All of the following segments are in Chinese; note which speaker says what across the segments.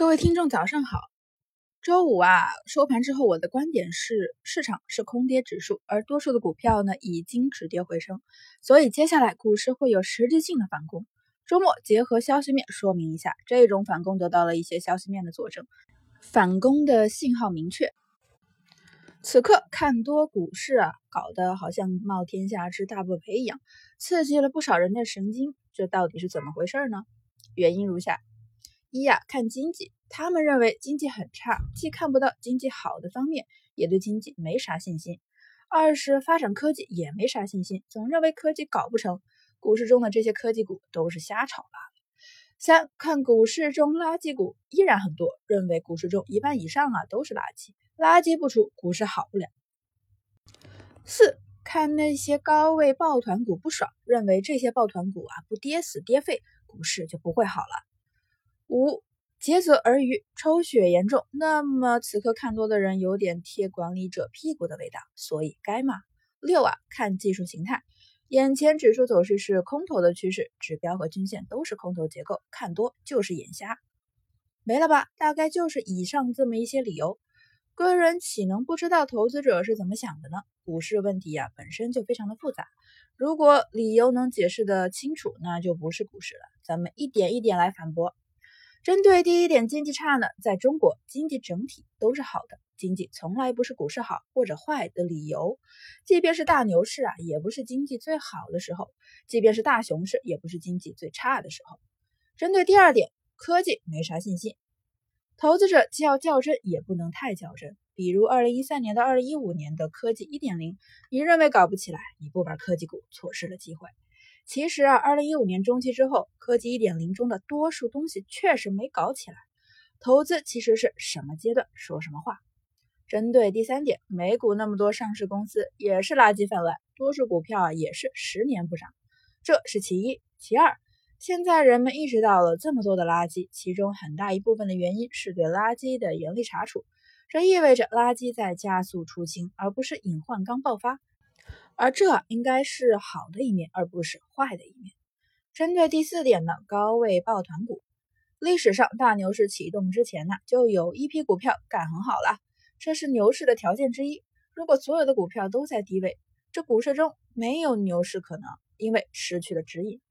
Speaker 1: 各位听众，早上好。周五啊，收盘之后，我的观点是，市场是空跌指数，而多数的股票呢已经止跌回升，所以接下来股市会有实质性的反攻。周末结合消息面说明一下，这种反攻得到了一些消息面的佐证，反攻的信号明确。此刻看多股市啊，搞得好像冒天下之大不韪一样，刺激了不少人的神经。这到底是怎么回事呢？原因如下。一呀，看经济，他们认为经济很差，既看不到经济好的方面，也对经济没啥信心。二是发展科技也没啥信心，总认为科技搞不成。股市中的这些科技股都是瞎炒罢了。三看股市中垃圾股依然很多，认为股市中一半以上啊都是垃圾，垃圾不出，股市好不了。四看那些高位抱团股不爽，认为这些抱团股啊不跌死跌废，股市就不会好了。五竭泽而渔，抽血严重，那么此刻看多的人有点贴管理者屁股的味道，所以该骂。六啊，看技术形态，眼前指数走势是空头的趋势，指标和均线都是空头结构，看多就是眼瞎。没了吧？大概就是以上这么一些理由，个人岂能不知道投资者是怎么想的呢？股市问题呀，本身就非常的复杂，如果理由能解释的清楚，那就不是股市了。咱们一点一点来反驳。针对第一点，经济差呢，在中国经济整体都是好的，经济从来不是股市好或者坏的理由。即便是大牛市啊，也不是经济最好的时候；即便是大熊市，也不是经济最差的时候。针对第二点，科技没啥信心，投资者既要较真，也不能太较真。比如二零一三年到二零一五年的科技一点零，你认为搞不起来，你不玩科技股，错失了机会。其实啊，二零一五年中期之后，科技一点零中的多数东西确实没搞起来。投资其实是什么阶段说什么话。针对第三点，美股那么多上市公司也是垃圾泛滥，多数股票啊也是十年不涨，这是其一。其二，现在人们意识到了这么多的垃圾，其中很大一部分的原因是对垃圾的严厉查处，这意味着垃圾在加速出清，而不是隐患刚爆发。而这应该是好的一面，而不是坏的一面。针对第四点呢，高位抱团股，历史上大牛市启动之前呢，就有一批股票干很好了，这是牛市的条件之一。如果所有的股票都在低位，这股市中没有牛市可能，因为失去了指引。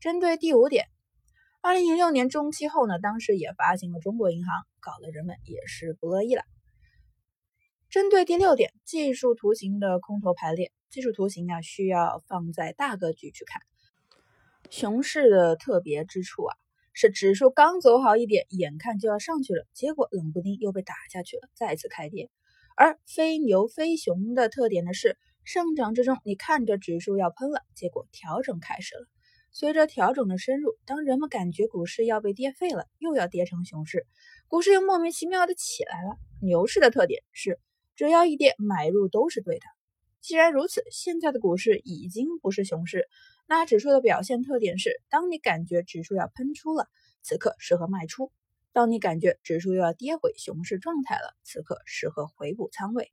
Speaker 1: 针对第五点，二零一六年中期后呢，当时也发行了中国银行，搞得人们也是不乐意了。针对第六点，技术图形的空头排列。技术图形啊，需要放在大格局去看。熊市的特别之处啊，是指数刚走好一点，眼看就要上去了，结果冷不丁又被打下去了，再次开跌。而非牛非熊的特点呢，是上涨之中，你看着指数要喷了，结果调整开始了。随着调整的深入，当人们感觉股市要被跌废了，又要跌成熊市，股市又莫名其妙的起来了。牛市的特点是，只要一跌，买入都是对的。既然如此，现在的股市已经不是熊市，那指数的表现特点是：当你感觉指数要喷出了，此刻适合卖出；当你感觉指数又要跌回熊市状态了，此刻适合回补仓位。